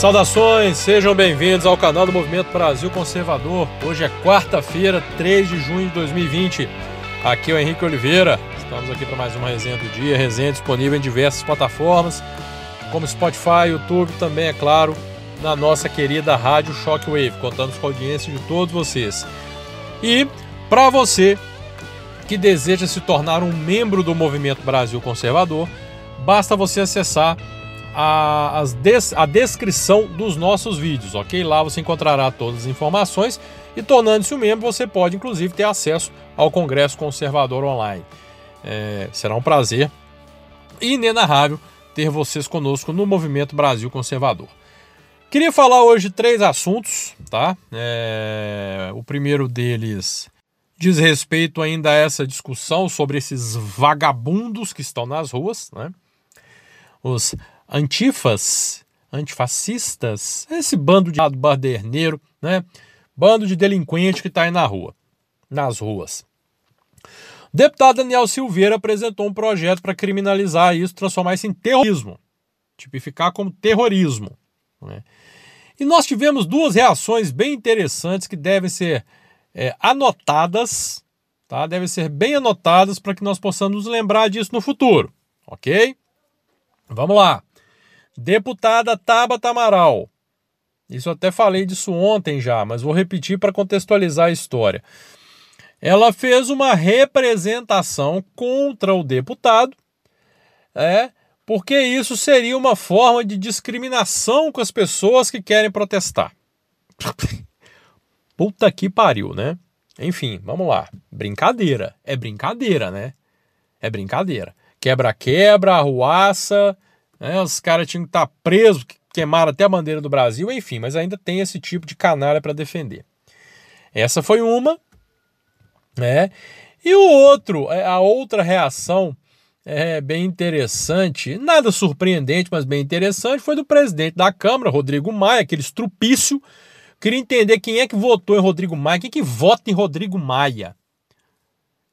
Saudações, sejam bem-vindos ao canal do Movimento Brasil Conservador. Hoje é quarta-feira, 3 de junho de 2020. Aqui é o Henrique Oliveira. Estamos aqui para mais uma resenha do dia. Resenha disponível em diversas plataformas, como Spotify, YouTube, também, é claro, na nossa querida Rádio Shockwave. Contamos com a audiência de todos vocês. E para você que deseja se tornar um membro do Movimento Brasil Conservador, basta você acessar a, des, a descrição dos nossos vídeos, ok? Lá você encontrará todas as informações e tornando-se um membro você pode inclusive ter acesso ao Congresso Conservador Online. É, será um prazer inenarrável ter vocês conosco no Movimento Brasil Conservador. Queria falar hoje três assuntos, tá? É, o primeiro deles diz respeito ainda a essa discussão sobre esses vagabundos que estão nas ruas, né? Os antifas, antifascistas, esse bando de baderneiro, né? Bando de delinquente que está aí na rua, nas ruas. O deputado Daniel Silveira apresentou um projeto para criminalizar isso, transformar isso em terrorismo, tipificar como terrorismo. Né? E nós tivemos duas reações bem interessantes que devem ser é, anotadas, tá? devem ser bem anotadas para que nós possamos nos lembrar disso no futuro, ok? Vamos lá. Deputada Tabata Amaral. Isso até falei disso ontem já, mas vou repetir para contextualizar a história. Ela fez uma representação contra o deputado, é, porque isso seria uma forma de discriminação com as pessoas que querem protestar. Puta que pariu, né? Enfim, vamos lá. Brincadeira. É brincadeira, né? É brincadeira. Quebra-quebra, arruaça, né? Os caras tinham que estar tá presos, queimaram até a bandeira do Brasil, enfim, mas ainda tem esse tipo de canalha para defender. Essa foi uma, né? E o outro, é, a outra reação é bem interessante, nada surpreendente, mas bem interessante, foi do presidente da Câmara, Rodrigo Maia, aquele estrupício. Queria entender quem é que votou em Rodrigo Maia, quem é que vota em Rodrigo Maia.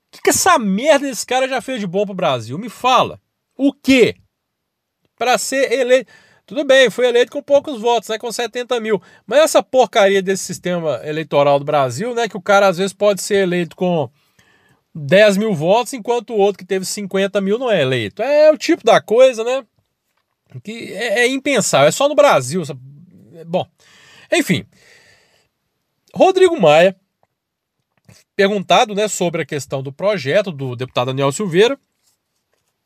O que, que essa merda desse cara já fez de bom pro Brasil? Me fala. O quê? Para ser eleito. Tudo bem, foi eleito com poucos votos, né, com 70 mil. Mas essa porcaria desse sistema eleitoral do Brasil, né, que o cara às vezes pode ser eleito com 10 mil votos, enquanto o outro que teve 50 mil não é eleito. É o tipo da coisa, né, que é, é impensável. É só no Brasil. Bom, enfim. Rodrigo Maia, perguntado né, sobre a questão do projeto do deputado Daniel Silveira,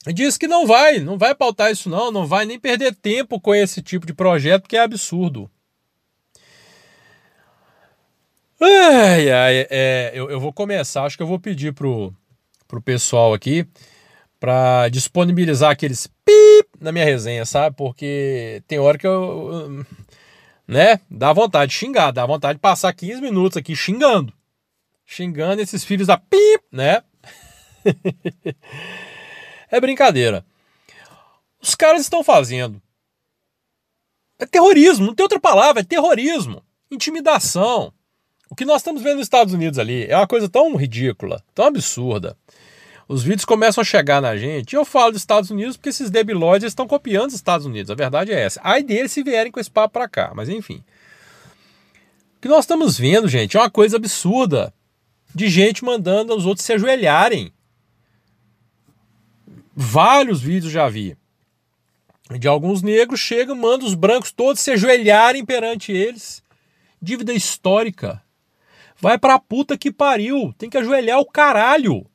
diz que não vai, não vai pautar isso não, não vai nem perder tempo com esse tipo de projeto, que é absurdo. Ai, ai, é, eu, eu vou começar, acho que eu vou pedir pro, pro pessoal aqui para disponibilizar aqueles pip na minha resenha, sabe? Porque tem hora que eu, né, dá vontade de xingar, dá vontade de passar 15 minutos aqui xingando. Xingando esses filhos da pip, né? É brincadeira. Os caras estão fazendo. É terrorismo, não tem outra palavra, é terrorismo, intimidação. O que nós estamos vendo nos Estados Unidos ali é uma coisa tão ridícula, tão absurda. Os vídeos começam a chegar na gente, e eu falo dos Estados Unidos porque esses debilóides estão copiando os Estados Unidos, a verdade é essa. Ai deles se vierem com esse papo pra cá, mas enfim. O que nós estamos vendo, gente, é uma coisa absurda de gente mandando os outros se ajoelharem. Vários vídeos já vi. De alguns negros chegam, mandam os brancos todos se ajoelharem perante eles. Dívida histórica. Vai pra puta que pariu. Tem que ajoelhar o caralho.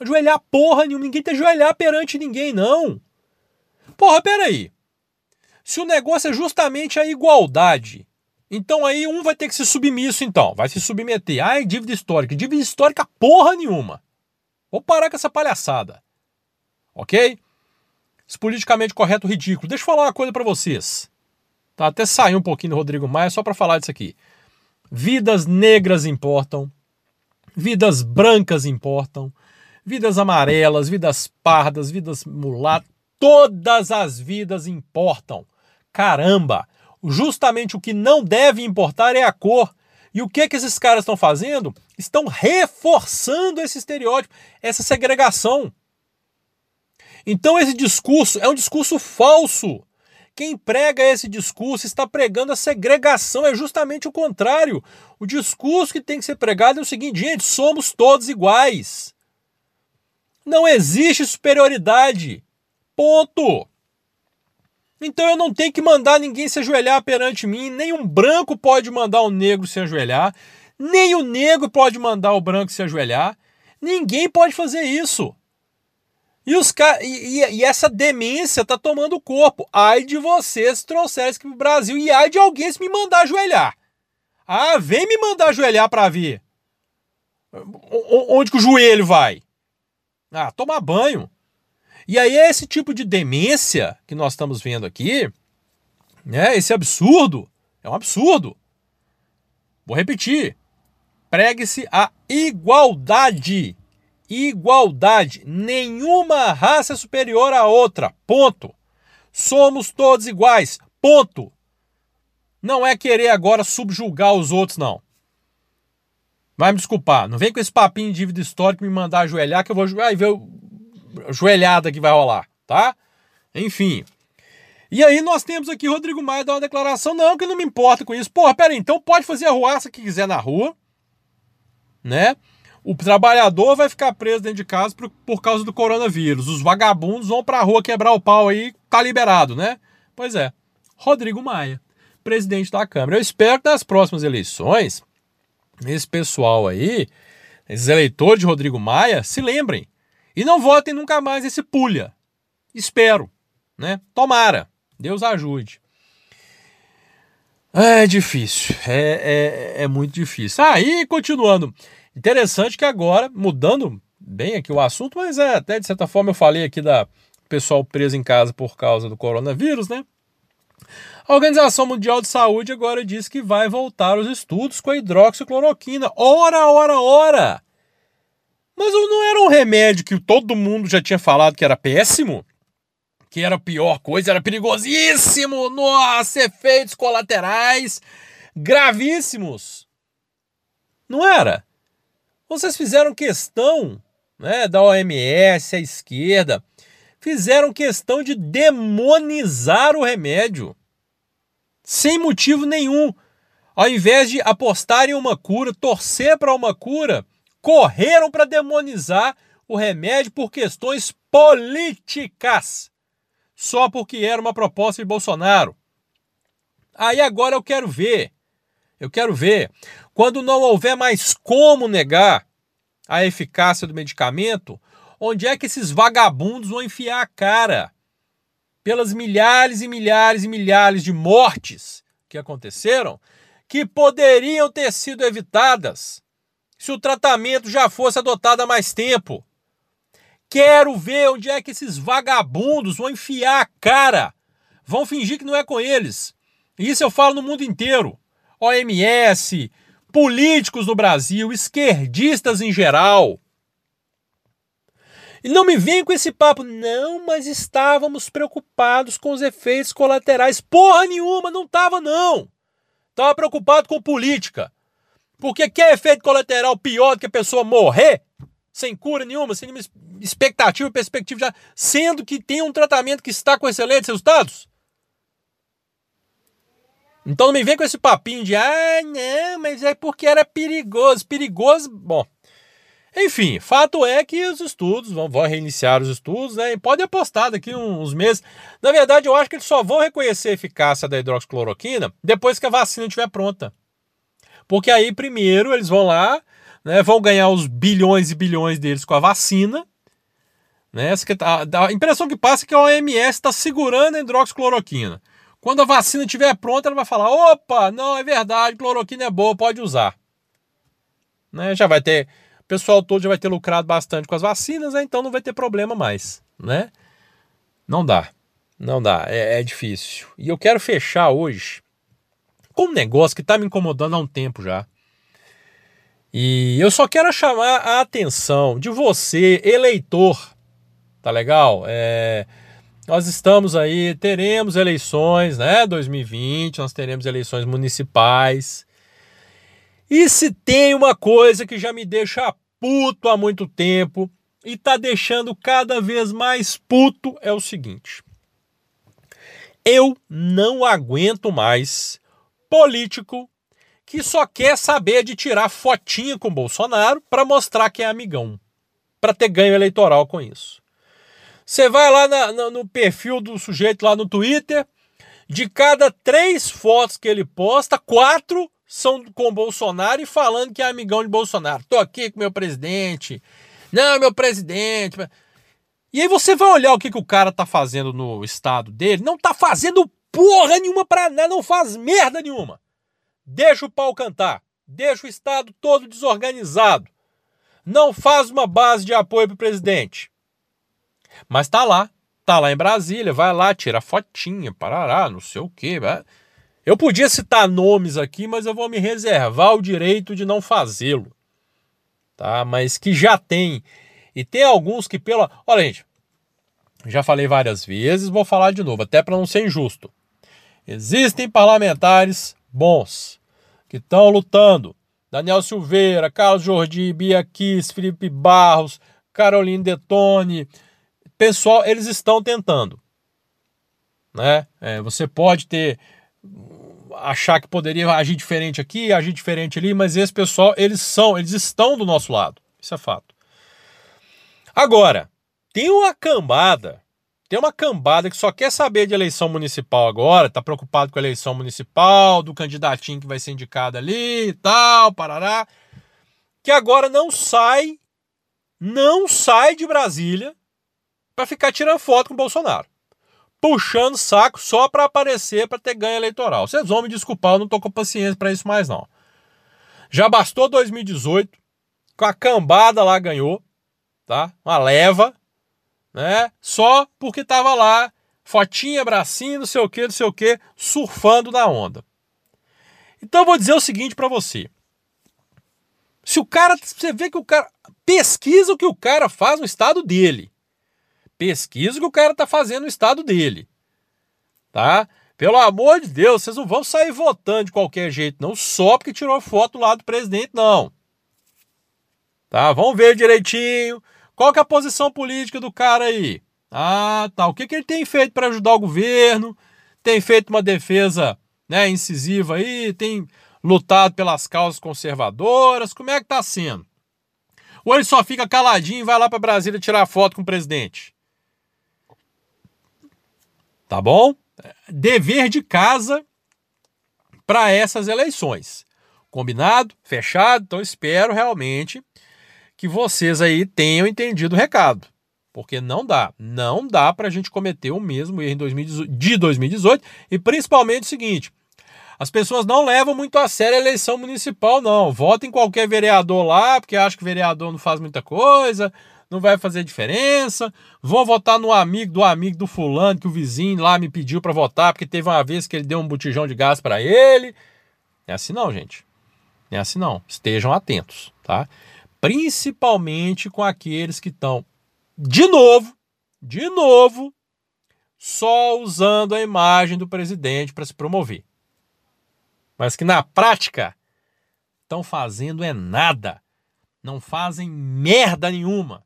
Ajoelhar porra nenhuma. Ninguém tem que ajoelhar perante ninguém, não. Porra, peraí. Se o negócio é justamente a igualdade, então aí um vai ter que ser submisso, então. Vai se submeter. Ai, dívida histórica. Dívida histórica porra nenhuma. Vou parar com essa palhaçada ok? Esse politicamente correto ridículo. Deixa eu falar uma coisa para vocês. Tá? Até sair um pouquinho do Rodrigo Maia só para falar disso aqui. Vidas negras importam, vidas brancas importam, vidas amarelas, vidas pardas, vidas mulatas, todas as vidas importam. Caramba! Justamente o que não deve importar é a cor. E o que que esses caras estão fazendo? Estão reforçando esse estereótipo, essa segregação. Então esse discurso é um discurso falso quem prega esse discurso está pregando a segregação, é justamente o contrário. O discurso que tem que ser pregado é o seguinte, gente, somos todos iguais. Não existe superioridade. Ponto. Então eu não tenho que mandar ninguém se ajoelhar perante mim, nem um branco pode mandar um negro se ajoelhar, nem o negro pode mandar o branco se ajoelhar. Ninguém pode fazer isso. E, os e, e, e essa demência tá tomando corpo. Ai de vocês trouxerem isso para o Brasil e ai de alguém se me mandar ajoelhar. Ah, vem me mandar ajoelhar para ver. Onde que o joelho vai? Ah, tomar banho. E aí é esse tipo de demência que nós estamos vendo aqui, né? Esse absurdo, é um absurdo. Vou repetir. Pregue-se a igualdade. Igualdade. Nenhuma raça é superior à outra. Ponto. Somos todos iguais. Ponto. Não é querer agora subjugar os outros, não. Vai me desculpar. Não vem com esse papinho de dívida histórica me mandar ajoelhar que eu vou vai ver joelhada que vai rolar, tá? Enfim. E aí nós temos aqui Rodrigo Maia dar uma declaração, não, que não me importa com isso. Porra, pera aí, então pode fazer a ruaça que quiser na rua, né? O trabalhador vai ficar preso dentro de casa por, por causa do coronavírus. Os vagabundos vão pra rua quebrar o pau aí, tá liberado, né? Pois é. Rodrigo Maia, presidente da Câmara. Eu espero que nas próximas eleições, esse pessoal aí, esses eleitores de Rodrigo Maia, se lembrem e não votem nunca mais esse pulha. Espero, né? Tomara. Deus ajude. É difícil, é, é, é muito difícil. Aí, ah, continuando. Interessante que agora, mudando bem aqui o assunto, mas é até de certa forma eu falei aqui da pessoal preso em casa por causa do coronavírus, né? A Organização Mundial de Saúde agora diz que vai voltar os estudos com a hidroxicloroquina. Ora, ora, ora! Mas não era um remédio que todo mundo já tinha falado que era péssimo? Que era a pior coisa, era perigosíssimo! Nossa, efeitos colaterais gravíssimos! Não era? Vocês fizeram questão, né, da OMS, a esquerda, fizeram questão de demonizar o remédio. Sem motivo nenhum. Ao invés de apostar em uma cura, torcer para uma cura, correram para demonizar o remédio por questões políticas, só porque era uma proposta de Bolsonaro. Aí agora eu quero ver, eu quero ver, quando não houver mais como negar a eficácia do medicamento, onde é que esses vagabundos vão enfiar a cara? Pelas milhares e milhares e milhares de mortes que aconteceram, que poderiam ter sido evitadas se o tratamento já fosse adotado há mais tempo. Quero ver onde é que esses vagabundos vão enfiar a cara. Vão fingir que não é com eles. Isso eu falo no mundo inteiro. OMS, políticos no Brasil, esquerdistas em geral. E não me vem com esse papo, não, mas estávamos preocupados com os efeitos colaterais. Porra nenhuma, não estava não. Estava preocupado com política. Porque quer efeito colateral pior do que a pessoa morrer sem cura nenhuma, sem nenhuma expectativa, perspectiva, já, sendo que tem um tratamento que está com excelentes resultados? Então não me vem com esse papinho de ah, não, mas é porque era perigoso. Perigoso, bom. Enfim, fato é que os estudos vão, vão reiniciar os estudos, né? E pode apostar daqui uns meses. Na verdade, eu acho que eles só vão reconhecer a eficácia da hidroxicloroquina depois que a vacina estiver pronta. Porque aí, primeiro, eles vão lá, né, vão ganhar os bilhões e bilhões deles com a vacina. Né? A impressão que passa é que a OMS está segurando a hidroxicloroquina. Quando a vacina estiver pronta, ela vai falar: opa, não, é verdade, cloroquina é boa, pode usar. Né? Já vai ter. O pessoal todo já vai ter lucrado bastante com as vacinas, né? então não vai ter problema mais. Né? Não dá. Não dá. É, é difícil. E eu quero fechar hoje com um negócio que está me incomodando há um tempo já. E eu só quero chamar a atenção de você, eleitor, tá legal? É, nós estamos aí, teremos eleições, né? 2020, nós teremos eleições municipais. E se tem uma coisa que já me deixa puto há muito tempo e tá deixando cada vez mais puto é o seguinte: Eu não aguento mais político que só quer saber de tirar fotinha com Bolsonaro para mostrar que é amigão, para ter ganho eleitoral com isso. Você vai lá na, na, no perfil do sujeito lá no Twitter, de cada três fotos que ele posta, quatro são com Bolsonaro e falando que é amigão de Bolsonaro. Tô aqui com meu presidente. Não, meu presidente. E aí você vai olhar o que, que o cara tá fazendo no estado dele. Não tá fazendo porra nenhuma pra nada, não faz merda nenhuma. Deixa o pau cantar. Deixa o estado todo desorganizado. Não faz uma base de apoio pro presidente. Mas tá lá. Tá lá em Brasília, vai lá, tira fotinha, parará, não sei o quê. Eu podia citar nomes aqui, mas eu vou me reservar o direito de não fazê-lo. Tá? Mas que já tem e tem alguns que pela. Olha, gente, já falei várias vezes, vou falar de novo, até para não ser injusto. Existem parlamentares bons que estão lutando. Daniel Silveira, Carlos Jordi, Bia Kiss, Felipe Barros, Caroline Detone. Pessoal, eles estão tentando. Né? É, você pode ter achar que poderia agir diferente aqui, agir diferente ali, mas esse pessoal, eles são, eles estão do nosso lado. Isso é fato. Agora, tem uma cambada, tem uma cambada que só quer saber de eleição municipal agora, tá preocupado com a eleição municipal, do candidatinho que vai ser indicado ali e tal, parará, que agora não sai, não sai de Brasília para ficar tirando foto com o Bolsonaro. Puxando saco só para aparecer, para ter ganho eleitoral. Vocês vão me desculpar, eu não tô com paciência para isso mais não. Já bastou 2018, com a cambada lá ganhou, tá? Uma leva, né? Só porque tava lá, fotinha, bracinho, não sei o que, não sei o que, surfando na onda. Então eu vou dizer o seguinte para você. Se o cara, você vê que o cara pesquisa o que o cara faz no estado dele. Pesquisa que o cara tá fazendo no estado dele. Tá? Pelo amor de Deus, vocês não vão sair votando de qualquer jeito, não, só porque tirou foto lá do presidente, não. Tá? Vamos ver direitinho qual que é a posição política do cara aí? Ah, tá. O que, que ele tem feito para ajudar o governo? Tem feito uma defesa né, incisiva aí? Tem lutado pelas causas conservadoras? Como é que tá sendo? Ou ele só fica caladinho e vai lá para Brasília tirar foto com o presidente? Tá bom? Dever de casa para essas eleições. Combinado? Fechado? Então espero realmente que vocês aí tenham entendido o recado. Porque não dá, não dá para a gente cometer o mesmo erro em 2018, de 2018 e principalmente o seguinte: as pessoas não levam muito a sério a eleição municipal, não. Votem qualquer vereador lá, porque acho que vereador não faz muita coisa, não vai fazer diferença. Vou votar no amigo do amigo do fulano que o vizinho lá me pediu para votar, porque teve uma vez que ele deu um botijão de gás para ele. É assim não, gente. É assim não. Estejam atentos, tá? principalmente com aqueles que estão, de novo, de novo, só usando a imagem do presidente para se promover. Mas que na prática estão fazendo é nada. Não fazem merda nenhuma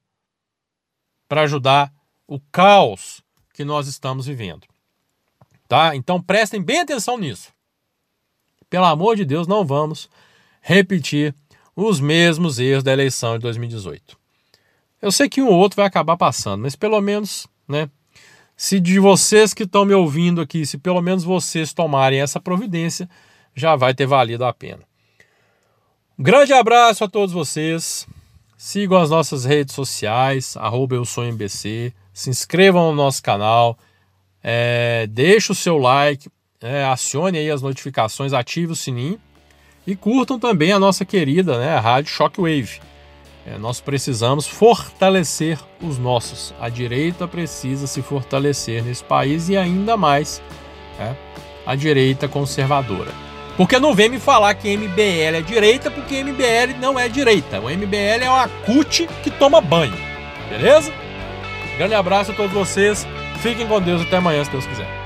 para ajudar o caos que nós estamos vivendo. Tá? Então prestem bem atenção nisso. Pelo amor de Deus, não vamos repetir os mesmos erros da eleição de 2018. Eu sei que um ou outro vai acabar passando, mas pelo menos, né? Se de vocês que estão me ouvindo aqui, se pelo menos vocês tomarem essa providência, já vai ter valido a pena. Um grande abraço a todos vocês. Sigam as nossas redes sociais, arroba eu sou MBC. Se inscrevam no nosso canal. É, deixe o seu like. É, acione aí as notificações, ative o sininho e curtam também a nossa querida né, a Rádio Shockwave. É, nós precisamos fortalecer os nossos. A direita precisa se fortalecer nesse país e ainda mais né, a direita conservadora. Porque não vem me falar que MBL é direita, porque MBL não é direita. O MBL é uma CUT que toma banho. Beleza? Grande abraço a todos vocês. Fiquem com Deus até amanhã, se Deus quiser.